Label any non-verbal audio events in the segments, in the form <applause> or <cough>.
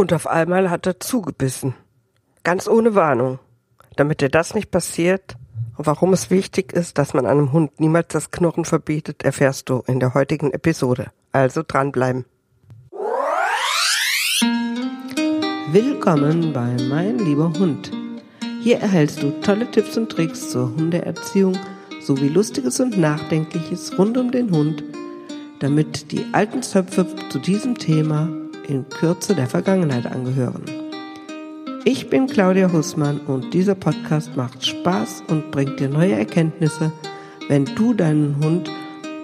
Und auf einmal hat er zugebissen. Ganz ohne Warnung. Damit dir das nicht passiert und warum es wichtig ist, dass man einem Hund niemals das Knurren verbietet, erfährst du in der heutigen Episode. Also dranbleiben. Willkommen bei Mein lieber Hund. Hier erhältst du tolle Tipps und Tricks zur Hundeerziehung sowie Lustiges und Nachdenkliches rund um den Hund, damit die alten Zöpfe zu diesem Thema in Kürze der Vergangenheit angehören. Ich bin Claudia Hussmann und dieser Podcast macht Spaß und bringt dir neue Erkenntnisse, wenn du deinen Hund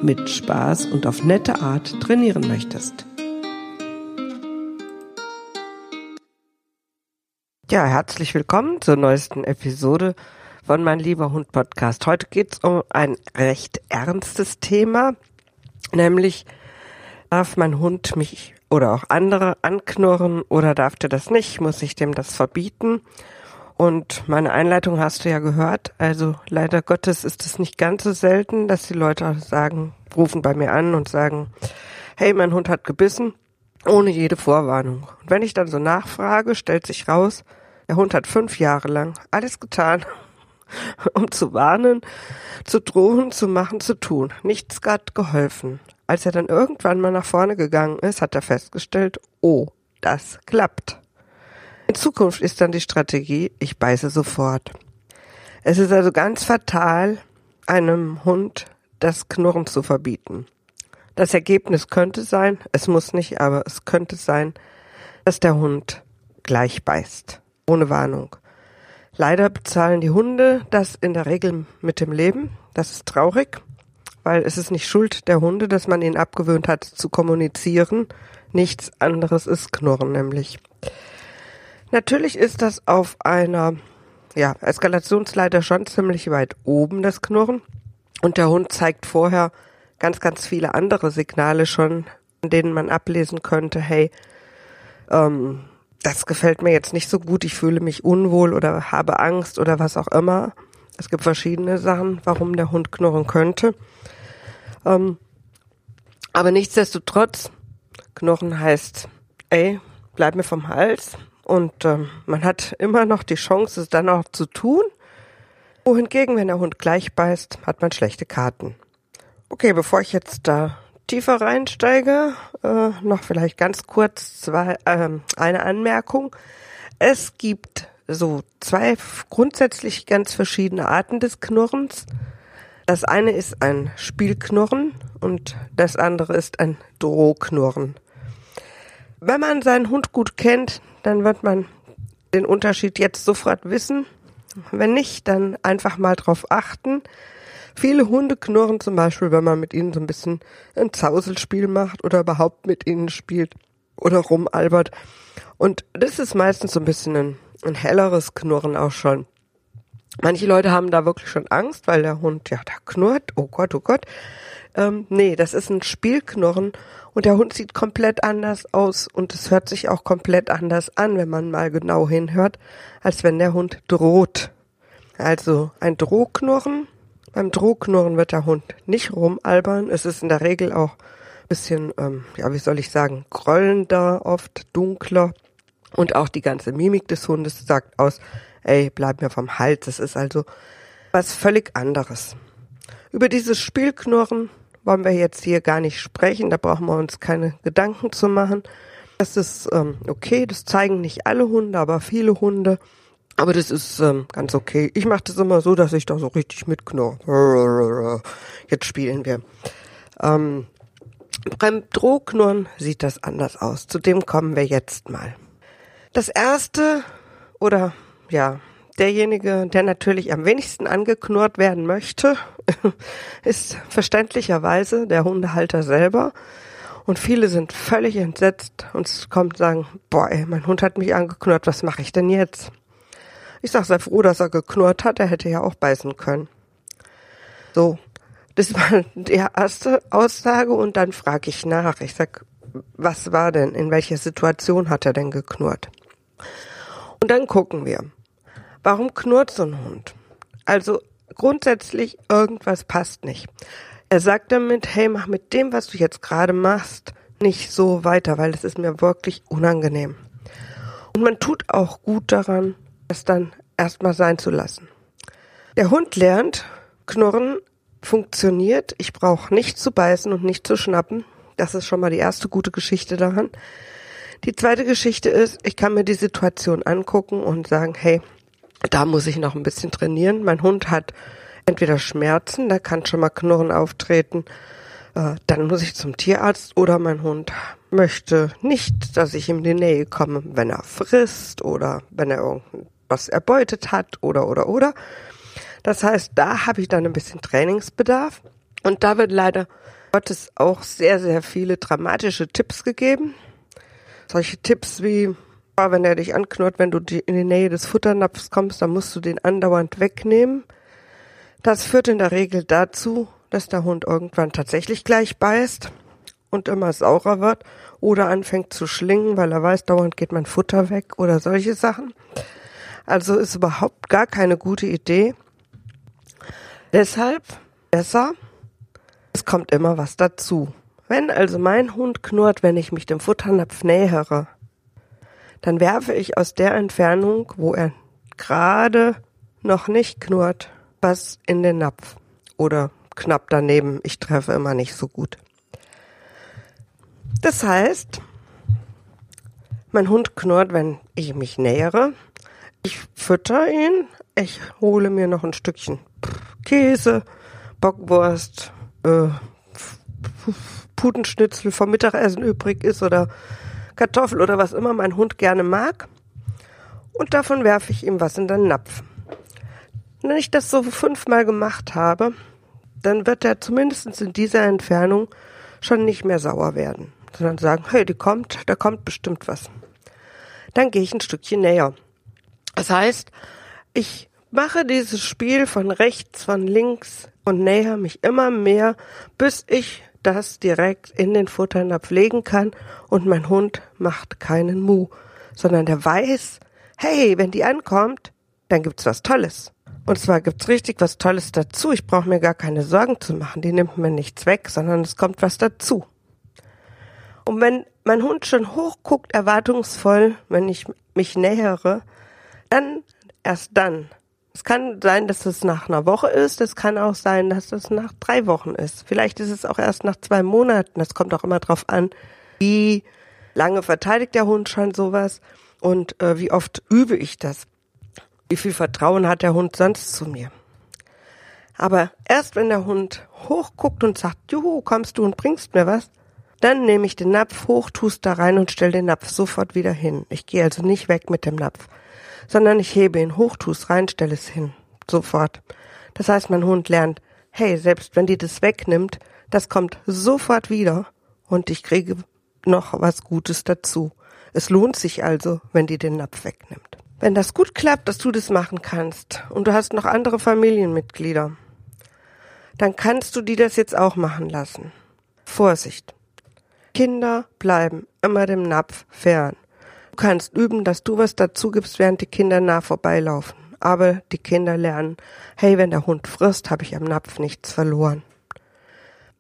mit Spaß und auf nette Art trainieren möchtest. Ja, herzlich willkommen zur neuesten Episode von Mein lieber Hund Podcast. Heute geht es um ein recht ernstes Thema, nämlich darf mein Hund mich oder auch andere anknurren oder darf der das nicht? Muss ich dem das verbieten? Und meine Einleitung hast du ja gehört. Also leider Gottes ist es nicht ganz so selten, dass die Leute sagen, rufen bei mir an und sagen, hey, mein Hund hat gebissen, ohne jede Vorwarnung. Und wenn ich dann so nachfrage, stellt sich raus, der Hund hat fünf Jahre lang alles getan, <laughs> um zu warnen, zu drohen, zu machen, zu tun. Nichts hat geholfen. Als er dann irgendwann mal nach vorne gegangen ist, hat er festgestellt, oh, das klappt. In Zukunft ist dann die Strategie, ich beiße sofort. Es ist also ganz fatal, einem Hund das Knurren zu verbieten. Das Ergebnis könnte sein, es muss nicht, aber es könnte sein, dass der Hund gleich beißt, ohne Warnung. Leider bezahlen die Hunde das in der Regel mit dem Leben. Das ist traurig weil es ist nicht Schuld der Hunde, dass man ihnen abgewöhnt hat zu kommunizieren. Nichts anderes ist Knurren nämlich. Natürlich ist das auf einer ja, Eskalationsleiter schon ziemlich weit oben, das Knurren. Und der Hund zeigt vorher ganz, ganz viele andere Signale schon, in denen man ablesen könnte, hey, ähm, das gefällt mir jetzt nicht so gut, ich fühle mich unwohl oder habe Angst oder was auch immer. Es gibt verschiedene Sachen, warum der Hund knurren könnte. Ähm, aber nichtsdestotrotz, Knochen heißt, ey, bleib mir vom Hals. Und ähm, man hat immer noch die Chance, es dann auch zu tun. Wohingegen, wenn der Hund gleich beißt, hat man schlechte Karten. Okay, bevor ich jetzt da tiefer reinsteige, äh, noch vielleicht ganz kurz zwei, äh, eine Anmerkung. Es gibt so zwei grundsätzlich ganz verschiedene Arten des Knurrens. Das eine ist ein Spielknurren und das andere ist ein Drohknurren. Wenn man seinen Hund gut kennt, dann wird man den Unterschied jetzt sofort wissen. Wenn nicht, dann einfach mal drauf achten. Viele Hunde knurren zum Beispiel, wenn man mit ihnen so ein bisschen ein Zauselspiel macht oder überhaupt mit ihnen spielt oder rumalbert. Und das ist meistens so ein bisschen ein, ein helleres Knurren auch schon. Manche Leute haben da wirklich schon Angst, weil der Hund, ja, da knurrt, oh Gott, oh Gott. Ähm, nee, das ist ein Spielknurren und der Hund sieht komplett anders aus und es hört sich auch komplett anders an, wenn man mal genau hinhört, als wenn der Hund droht. Also ein Drohknurren. Beim Drohknurren wird der Hund nicht rumalbern. Es ist in der Regel auch bisschen, ähm, ja, wie soll ich sagen, grollender, oft dunkler. Und auch die ganze Mimik des Hundes sagt aus, ey, bleib mir vom Hals. Das ist also was völlig anderes. Über dieses Spielknurren wollen wir jetzt hier gar nicht sprechen. Da brauchen wir uns keine Gedanken zu machen. Das ist ähm, okay. Das zeigen nicht alle Hunde, aber viele Hunde. Aber das ist ähm, ganz okay. Ich mache das immer so, dass ich da so richtig mitknurre. Jetzt spielen wir. Ähm, beim Drohknurren sieht das anders aus. Zu dem kommen wir jetzt mal. Das erste oder ja, derjenige, der natürlich am wenigsten angeknurrt werden möchte, <laughs> ist verständlicherweise der Hundehalter selber. Und viele sind völlig entsetzt und kommen und sagen, boah, ey, mein Hund hat mich angeknurrt, was mache ich denn jetzt? Ich sag, sei froh, dass er geknurrt hat, er hätte ja auch beißen können. So, das <laughs> war die erste Aussage und dann frage ich nach. Ich sag, was war denn, in welcher Situation hat er denn geknurrt? Und dann gucken wir. Warum knurrt so ein Hund? Also grundsätzlich irgendwas passt nicht. Er sagt damit, hey, mach mit dem, was du jetzt gerade machst, nicht so weiter, weil das ist mir wirklich unangenehm. Und man tut auch gut daran, es dann erstmal sein zu lassen. Der Hund lernt, Knurren funktioniert. Ich brauche nicht zu beißen und nicht zu schnappen. Das ist schon mal die erste gute Geschichte daran. Die zweite Geschichte ist, ich kann mir die Situation angucken und sagen, hey, da muss ich noch ein bisschen trainieren. Mein Hund hat entweder Schmerzen, da kann schon mal Knurren auftreten, äh, dann muss ich zum Tierarzt oder mein Hund möchte nicht, dass ich ihm in die Nähe komme, wenn er frisst oder wenn er irgendwas erbeutet hat oder oder oder. Das heißt, da habe ich dann ein bisschen Trainingsbedarf und da wird leider Gottes auch sehr, sehr viele dramatische Tipps gegeben. Solche Tipps wie, wenn er dich anknurrt, wenn du in die Nähe des Futternapfs kommst, dann musst du den andauernd wegnehmen. Das führt in der Regel dazu, dass der Hund irgendwann tatsächlich gleich beißt und immer saurer wird oder anfängt zu schlingen, weil er weiß, dauernd geht mein Futter weg oder solche Sachen. Also ist überhaupt gar keine gute Idee. Deshalb besser, es kommt immer was dazu. Wenn also mein Hund knurrt, wenn ich mich dem Futternapf nähere, dann werfe ich aus der Entfernung, wo er gerade noch nicht knurrt, was in den Napf oder knapp daneben. Ich treffe immer nicht so gut. Das heißt, mein Hund knurrt, wenn ich mich nähere. Ich fütter ihn. Ich hole mir noch ein Stückchen Käse, Bockwurst, äh, Putenschnitzel vom Mittagessen übrig ist oder Kartoffel oder was immer mein Hund gerne mag. Und davon werfe ich ihm was in den Napf. Wenn ich das so fünfmal gemacht habe, dann wird er zumindest in dieser Entfernung schon nicht mehr sauer werden, sondern sagen, hey, die kommt, da kommt bestimmt was. Dann gehe ich ein Stückchen näher. Das heißt, ich mache dieses Spiel von rechts, von links und näher mich immer mehr, bis ich das direkt in den Futternapf legen kann und mein Hund macht keinen Mu, sondern der weiß, hey, wenn die ankommt, dann gibt's was Tolles. Und zwar gibt's richtig was Tolles dazu. Ich brauche mir gar keine Sorgen zu machen. Die nimmt mir nichts weg, sondern es kommt was dazu. Und wenn mein Hund schon hochguckt, erwartungsvoll, wenn ich mich nähere, dann, erst dann. Es kann sein, dass es nach einer Woche ist. Es kann auch sein, dass es nach drei Wochen ist. Vielleicht ist es auch erst nach zwei Monaten. Das kommt auch immer drauf an, wie lange verteidigt der Hund schon sowas und äh, wie oft übe ich das. Wie viel Vertrauen hat der Hund sonst zu mir? Aber erst wenn der Hund hochguckt und sagt, juhu, kommst du und bringst mir was, dann nehme ich den Napf hoch, tust da rein und stell den Napf sofort wieder hin. Ich gehe also nicht weg mit dem Napf, sondern ich hebe ihn hoch, tust rein, stell es hin. Sofort. Das heißt, mein Hund lernt, hey, selbst wenn die das wegnimmt, das kommt sofort wieder und ich kriege noch was Gutes dazu. Es lohnt sich also, wenn die den Napf wegnimmt. Wenn das gut klappt, dass du das machen kannst und du hast noch andere Familienmitglieder, dann kannst du die das jetzt auch machen lassen. Vorsicht. Kinder bleiben immer dem Napf fern. Du kannst üben, dass du was dazu gibst, während die Kinder nah vorbeilaufen. Aber die Kinder lernen, hey, wenn der Hund frisst, habe ich am Napf nichts verloren.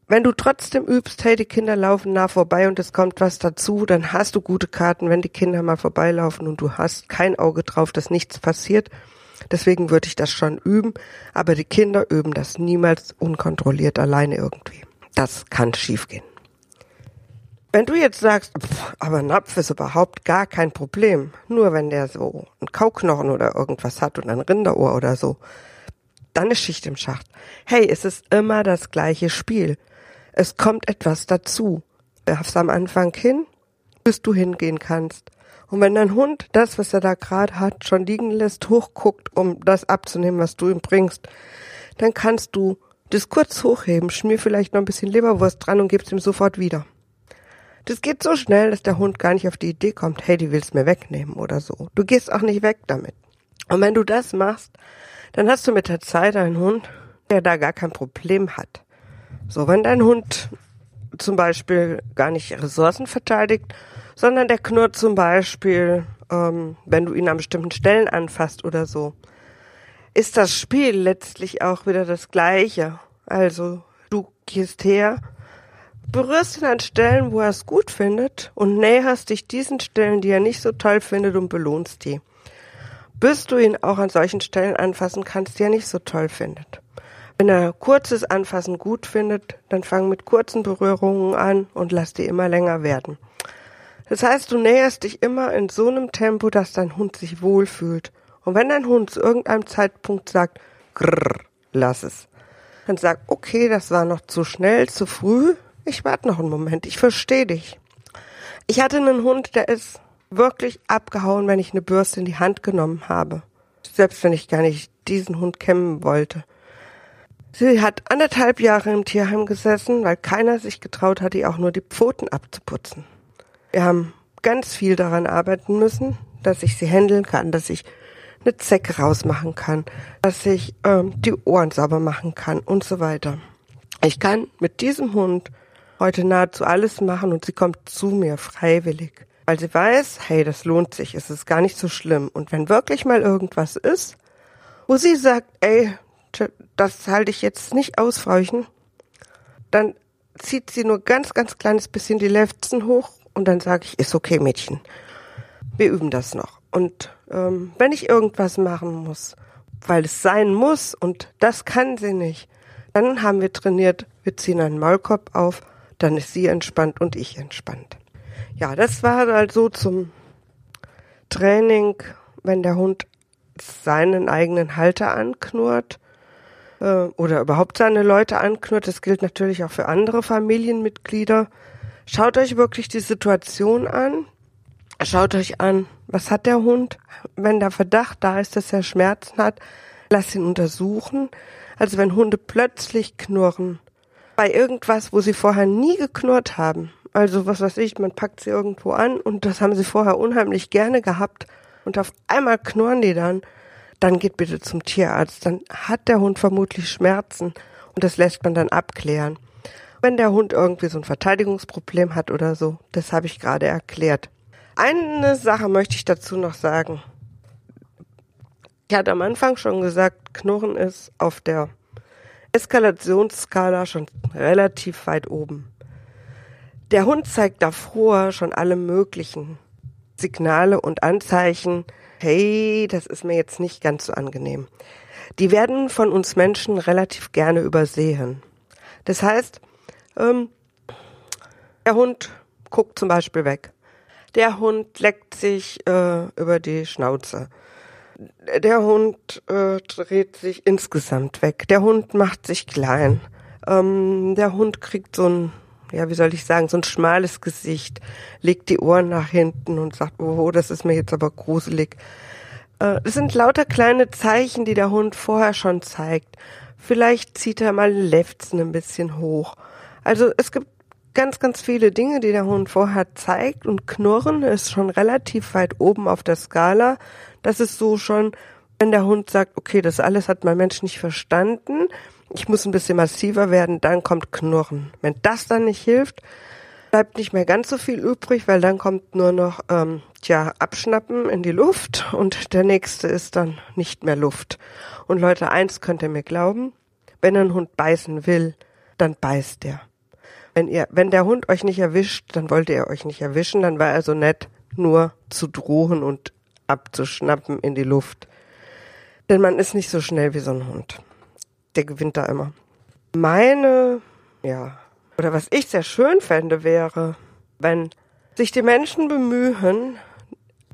Wenn du trotzdem übst, hey, die Kinder laufen nah vorbei und es kommt was dazu, dann hast du gute Karten, wenn die Kinder mal vorbeilaufen und du hast kein Auge drauf, dass nichts passiert. Deswegen würde ich das schon üben, aber die Kinder üben das niemals unkontrolliert alleine irgendwie. Das kann schiefgehen. Wenn du jetzt sagst, pff, aber Napf ist überhaupt gar kein Problem, nur wenn der so ein Kauknochen oder irgendwas hat und ein Rinderohr oder so, dann ist Schicht im Schacht. Hey, es ist immer das gleiche Spiel. Es kommt etwas dazu. Werf's am Anfang hin, bis du hingehen kannst. Und wenn dein Hund das, was er da gerade hat, schon liegen lässt, hochguckt, um das abzunehmen, was du ihm bringst, dann kannst du das kurz hochheben, schmier vielleicht noch ein bisschen Leberwurst dran und gibst ihm sofort wieder. Das geht so schnell, dass der Hund gar nicht auf die Idee kommt, hey, die willst mir wegnehmen oder so. Du gehst auch nicht weg damit. Und wenn du das machst, dann hast du mit der Zeit einen Hund, der da gar kein Problem hat. So, wenn dein Hund zum Beispiel gar nicht Ressourcen verteidigt, sondern der knurrt zum Beispiel, ähm, wenn du ihn an bestimmten Stellen anfasst oder so, ist das Spiel letztlich auch wieder das gleiche. Also du gehst her, berührst ihn an Stellen, wo er es gut findet und näherst dich diesen Stellen, die er nicht so toll findet und belohnst die. Bis du ihn auch an solchen Stellen anfassen kannst, die er nicht so toll findet. Wenn er kurzes Anfassen gut findet, dann fang mit kurzen Berührungen an und lass die immer länger werden. Das heißt, du näherst dich immer in so einem Tempo, dass dein Hund sich wohlfühlt. Und wenn dein Hund zu irgendeinem Zeitpunkt sagt, grrr, lass es, dann sag, okay, das war noch zu schnell, zu früh, ich warte noch einen Moment, ich verstehe dich. Ich hatte einen Hund, der ist wirklich abgehauen, wenn ich eine Bürste in die Hand genommen habe. Selbst wenn ich gar nicht diesen Hund kämmen wollte. Sie hat anderthalb Jahre im Tierheim gesessen, weil keiner sich getraut hat, ihr auch nur die Pfoten abzuputzen. Wir haben ganz viel daran arbeiten müssen, dass ich sie händeln kann, dass ich eine Zecke rausmachen kann, dass ich ähm, die Ohren sauber machen kann und so weiter. Ich kann mit diesem Hund heute nahezu alles machen und sie kommt zu mir freiwillig, weil sie weiß, hey, das lohnt sich, es ist gar nicht so schlimm. Und wenn wirklich mal irgendwas ist, wo sie sagt, ey, das halte ich jetzt nicht aus, Frauchen. Dann zieht sie nur ganz, ganz kleines bisschen die Lefzen hoch und dann sage ich, ist okay, Mädchen. Wir üben das noch. Und ähm, wenn ich irgendwas machen muss, weil es sein muss und das kann sie nicht, dann haben wir trainiert, wir ziehen einen Maulkorb auf, dann ist sie entspannt und ich entspannt. Ja, das war also zum Training, wenn der Hund seinen eigenen Halter anknurrt äh, oder überhaupt seine Leute anknurrt. Das gilt natürlich auch für andere Familienmitglieder. Schaut euch wirklich die Situation an. Schaut euch an, was hat der Hund? Wenn der Verdacht da ist, dass er Schmerzen hat, lasst ihn untersuchen. Also wenn Hunde plötzlich knurren, bei irgendwas, wo sie vorher nie geknurrt haben. Also was weiß ich, man packt sie irgendwo an und das haben sie vorher unheimlich gerne gehabt und auf einmal knurren die dann dann geht bitte zum Tierarzt. Dann hat der Hund vermutlich Schmerzen und das lässt man dann abklären. Wenn der Hund irgendwie so ein Verteidigungsproblem hat oder so, das habe ich gerade erklärt. Eine Sache möchte ich dazu noch sagen. Ich hatte am Anfang schon gesagt, Knurren ist auf der Eskalationsskala schon relativ weit oben. Der Hund zeigt davor schon alle möglichen Signale und Anzeichen, hey, das ist mir jetzt nicht ganz so angenehm. Die werden von uns Menschen relativ gerne übersehen. Das heißt, ähm, der Hund guckt zum Beispiel weg. Der Hund leckt sich äh, über die Schnauze. Der Hund äh, dreht sich insgesamt weg. Der Hund macht sich klein. Ähm, der Hund kriegt so ein ja, wie soll ich sagen, so ein schmales Gesicht, legt die Ohren nach hinten und sagt, oh, das ist mir jetzt aber gruselig. Äh, es sind lauter kleine Zeichen, die der Hund vorher schon zeigt. Vielleicht zieht er mal Lefzen ein bisschen hoch. Also es gibt ganz, ganz viele Dinge, die der Hund vorher zeigt und Knurren ist schon relativ weit oben auf der Skala. Das ist so schon, wenn der Hund sagt, okay, das alles hat mein Mensch nicht verstanden, ich muss ein bisschen massiver werden, dann kommt Knurren. Wenn das dann nicht hilft, bleibt nicht mehr ganz so viel übrig, weil dann kommt nur noch, ähm, tja, abschnappen in die Luft <laughs> und der nächste ist dann nicht mehr Luft. Und Leute, eins könnt ihr mir glauben, wenn ein Hund beißen will, dann beißt er. Wenn ihr, wenn der Hund euch nicht erwischt, dann wollte er euch nicht erwischen, dann war er so nett, nur zu drohen und abzuschnappen in die Luft. Denn man ist nicht so schnell wie so ein Hund der gewinnt da immer. Meine, ja, oder was ich sehr schön fände, wäre, wenn sich die Menschen bemühen,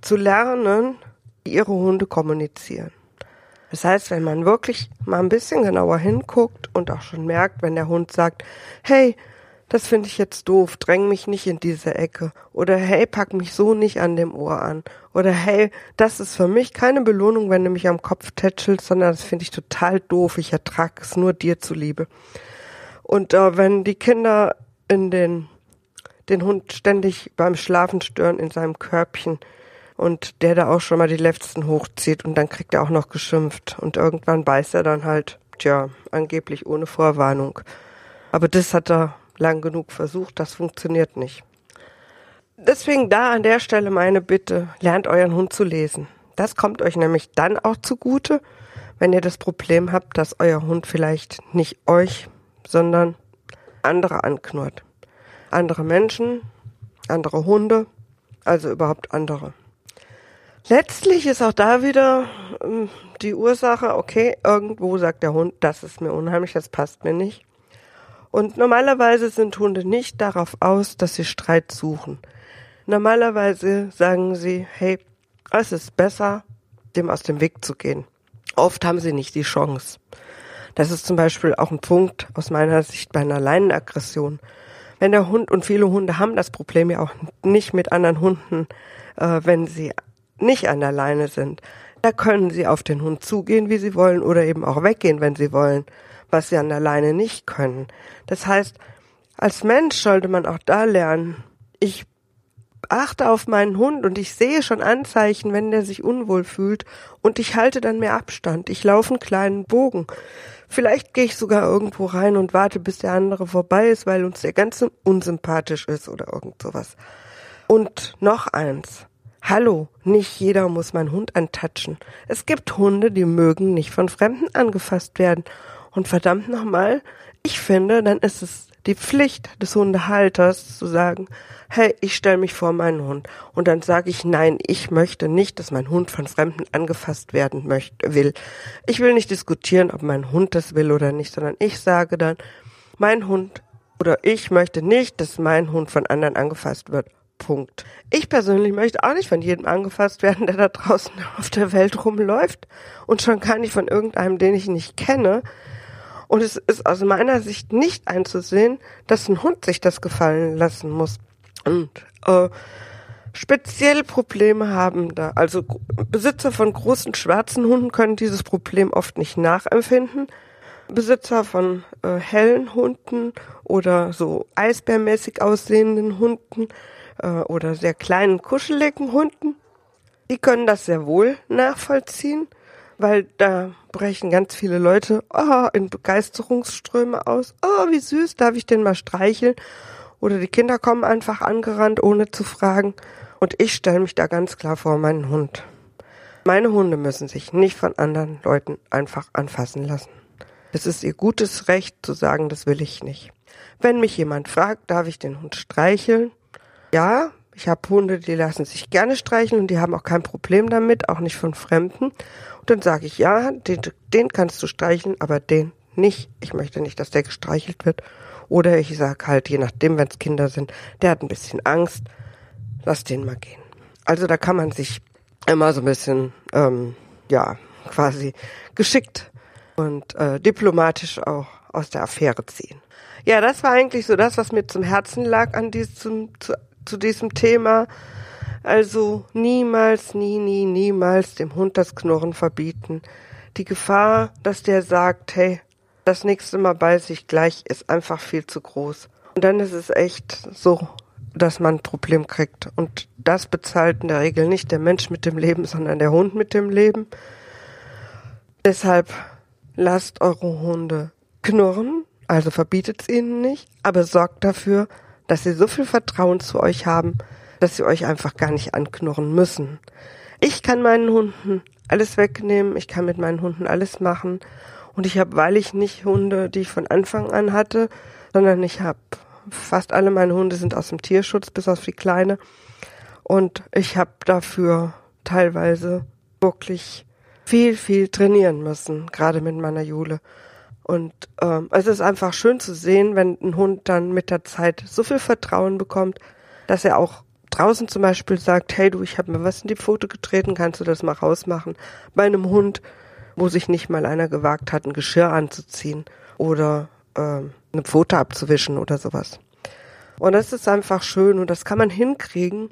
zu lernen, wie ihre Hunde kommunizieren. Das heißt, wenn man wirklich mal ein bisschen genauer hinguckt und auch schon merkt, wenn der Hund sagt, hey, das finde ich jetzt doof, dräng mich nicht in diese Ecke. Oder hey, pack mich so nicht an dem Ohr an. Oder hey, das ist für mich keine Belohnung, wenn du mich am Kopf tätschelst, sondern das finde ich total doof. Ich ertrage es nur dir zuliebe. Und äh, wenn die Kinder in den, den Hund ständig beim Schlafen stören in seinem Körbchen und der da auch schon mal die Lefzen hochzieht und dann kriegt er auch noch geschimpft und irgendwann beißt er dann halt, tja, angeblich ohne Vorwarnung. Aber das hat er lang genug versucht, das funktioniert nicht. Deswegen da an der Stelle meine Bitte, lernt euren Hund zu lesen. Das kommt euch nämlich dann auch zugute, wenn ihr das Problem habt, dass euer Hund vielleicht nicht euch, sondern andere anknurrt. andere Menschen, andere Hunde, also überhaupt andere. Letztlich ist auch da wieder ähm, die Ursache, okay, irgendwo sagt der Hund, das ist mir unheimlich, das passt mir nicht. Und normalerweise sind Hunde nicht darauf aus, dass sie Streit suchen. Normalerweise sagen sie, hey, es ist besser, dem aus dem Weg zu gehen. Oft haben sie nicht die Chance. Das ist zum Beispiel auch ein Punkt aus meiner Sicht bei einer Leinenaggression. Wenn der Hund und viele Hunde haben das Problem ja auch nicht mit anderen Hunden, äh, wenn sie nicht an der Leine sind. Da können sie auf den Hund zugehen, wie sie wollen, oder eben auch weggehen, wenn sie wollen, was sie an der Leine nicht können. Das heißt, als Mensch sollte man auch da lernen, ich achte auf meinen Hund und ich sehe schon Anzeichen, wenn der sich unwohl fühlt und ich halte dann mehr Abstand. Ich laufe einen kleinen Bogen. Vielleicht gehe ich sogar irgendwo rein und warte, bis der andere vorbei ist, weil uns der ganze unsympathisch ist oder irgend sowas. Und noch eins. Hallo, nicht jeder muss meinen Hund antatschen. Es gibt Hunde, die mögen nicht von Fremden angefasst werden. Und verdammt nochmal, ich finde, dann ist es die Pflicht des Hundehalters zu sagen, hey, ich stelle mich vor meinen Hund. Und dann sage ich, nein, ich möchte nicht, dass mein Hund von Fremden angefasst werden möchte, will. Ich will nicht diskutieren, ob mein Hund das will oder nicht, sondern ich sage dann, mein Hund oder ich möchte nicht, dass mein Hund von anderen angefasst wird. Punkt. Ich persönlich möchte auch nicht von jedem angefasst werden, der da draußen <laughs> auf der Welt rumläuft und schon gar nicht von irgendeinem, den ich nicht kenne. Und es ist aus meiner Sicht nicht einzusehen, dass ein Hund sich das gefallen lassen muss. Und äh, speziell Probleme haben da. Also Besitzer von großen schwarzen Hunden können dieses Problem oft nicht nachempfinden. Besitzer von äh, hellen Hunden oder so eisbärmäßig aussehenden Hunden äh, oder sehr kleinen, kuscheligen Hunden, die können das sehr wohl nachvollziehen, weil da brechen ganz viele Leute oh, in Begeisterungsströme aus. Oh, wie süß, darf ich den mal streicheln? Oder die Kinder kommen einfach angerannt, ohne zu fragen. Und ich stelle mich da ganz klar vor meinen Hund. Meine Hunde müssen sich nicht von anderen Leuten einfach anfassen lassen. Es ist ihr gutes Recht zu sagen, das will ich nicht. Wenn mich jemand fragt, darf ich den Hund streicheln? Ja, ich habe Hunde, die lassen sich gerne streicheln und die haben auch kein Problem damit, auch nicht von Fremden. Und dann sage ich, ja, den, den kannst du streicheln, aber den nicht. Ich möchte nicht, dass der gestreichelt wird. Oder ich sage halt, je nachdem, wenn es Kinder sind, der hat ein bisschen Angst, lass den mal gehen. Also da kann man sich immer so ein bisschen, ähm, ja, quasi geschickt und äh, diplomatisch auch aus der Affäre ziehen. Ja, das war eigentlich so das, was mir zum Herzen lag an diesem, zu, zu diesem Thema. Also niemals, nie, nie, niemals dem Hund das Knurren verbieten. Die Gefahr, dass der sagt, hey, das nächste Mal beiß ich gleich, ist einfach viel zu groß. Und dann ist es echt so, dass man ein Problem kriegt. Und das bezahlt in der Regel nicht der Mensch mit dem Leben, sondern der Hund mit dem Leben. Deshalb lasst eure Hunde knurren, also verbietet es ihnen nicht, aber sorgt dafür, dass sie so viel Vertrauen zu euch haben, dass sie euch einfach gar nicht anknurren müssen. Ich kann meinen Hunden alles wegnehmen, ich kann mit meinen Hunden alles machen und ich habe, weil ich nicht Hunde, die ich von Anfang an hatte, sondern ich habe fast alle meine Hunde sind aus dem Tierschutz, bis auf die kleine. Und ich habe dafür teilweise wirklich viel, viel trainieren müssen, gerade mit meiner Jule. Und ähm, es ist einfach schön zu sehen, wenn ein Hund dann mit der Zeit so viel Vertrauen bekommt, dass er auch draußen zum Beispiel sagt, hey du, ich habe mir was in die Pfote getreten, kannst du das mal rausmachen? Bei einem Hund wo sich nicht mal einer gewagt hat, ein Geschirr anzuziehen oder ähm, eine Pfote abzuwischen oder sowas. Und das ist einfach schön und das kann man hinkriegen.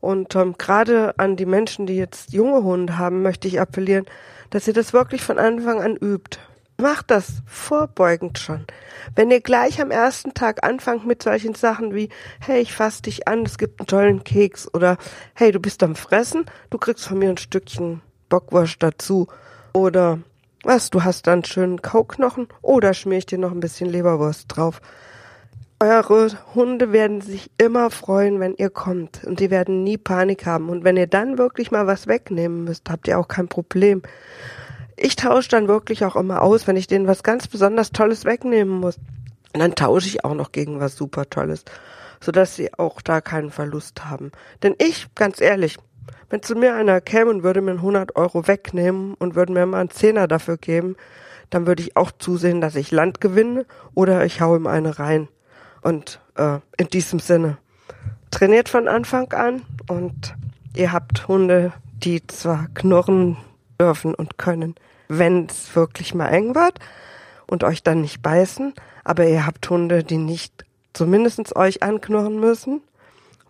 Und ähm, gerade an die Menschen, die jetzt junge Hunde haben, möchte ich appellieren, dass ihr das wirklich von Anfang an übt. Macht das vorbeugend schon. Wenn ihr gleich am ersten Tag anfangt mit solchen Sachen wie, hey, ich fass dich an, es gibt einen tollen Keks oder hey, du bist am Fressen, du kriegst von mir ein Stückchen Bockwurst dazu oder was, du hast dann schönen Kauknochen? Oder schmier ich dir noch ein bisschen Leberwurst drauf? Eure Hunde werden sich immer freuen, wenn ihr kommt. Und die werden nie Panik haben. Und wenn ihr dann wirklich mal was wegnehmen müsst, habt ihr auch kein Problem. Ich tausche dann wirklich auch immer aus, wenn ich denen was ganz besonders Tolles wegnehmen muss. Und dann tausche ich auch noch gegen was super Tolles. sodass sie auch da keinen Verlust haben. Denn ich, ganz ehrlich, wenn zu mir einer käme und würde mir 100 Euro wegnehmen und würde mir mal einen Zehner dafür geben, dann würde ich auch zusehen, dass ich Land gewinne oder ich hau ihm eine rein. Und äh, in diesem Sinne, trainiert von Anfang an und ihr habt Hunde, die zwar knurren dürfen und können, wenn es wirklich mal eng wird und euch dann nicht beißen, aber ihr habt Hunde, die nicht zumindest euch anknurren müssen,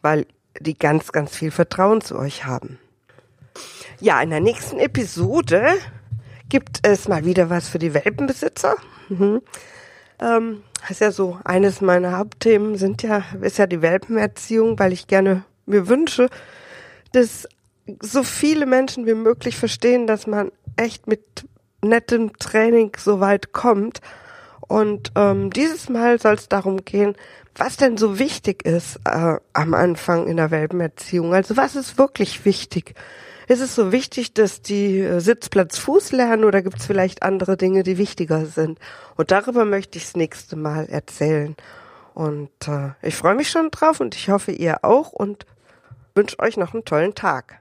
weil die ganz, ganz viel Vertrauen zu euch haben. Ja, in der nächsten Episode gibt es mal wieder was für die Welpenbesitzer. Mhm. Ähm, ist ja so, eines meiner Hauptthemen sind ja, ist ja die Welpenerziehung, weil ich gerne mir wünsche, dass so viele Menschen wie möglich verstehen, dass man echt mit nettem Training so weit kommt. Und ähm, dieses Mal soll es darum gehen, was denn so wichtig ist äh, am Anfang in der Welpenerziehung. Also was ist wirklich wichtig? Ist es so wichtig, dass die äh, Sitzplatz Fuß lernen oder gibt es vielleicht andere Dinge, die wichtiger sind? Und darüber möchte ich das nächste Mal erzählen. Und äh, ich freue mich schon drauf und ich hoffe, ihr auch und wünsche euch noch einen tollen Tag.